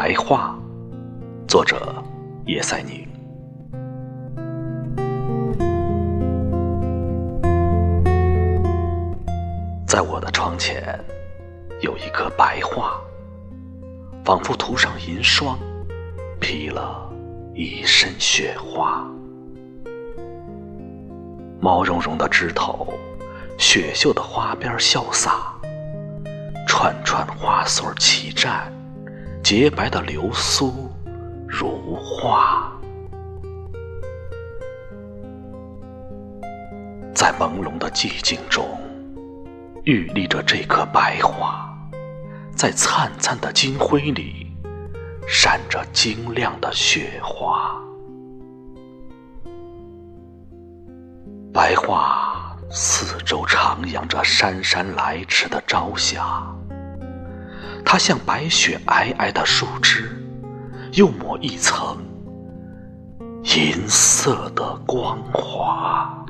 白桦，作者叶赛宁。在我的窗前有一棵白桦，仿佛涂上银霜，披了一身雪花。毛茸茸的枝头，雪绣的花边潇洒，串串花穗齐绽，洁白的流苏如画。在朦胧的寂静中，屹立着这棵白桦，在灿灿的金辉里，闪着晶亮的雪花。白桦四周徜徉着姗姗来迟的朝霞，它像白雪皑皑的树枝，又抹一层银色的光华。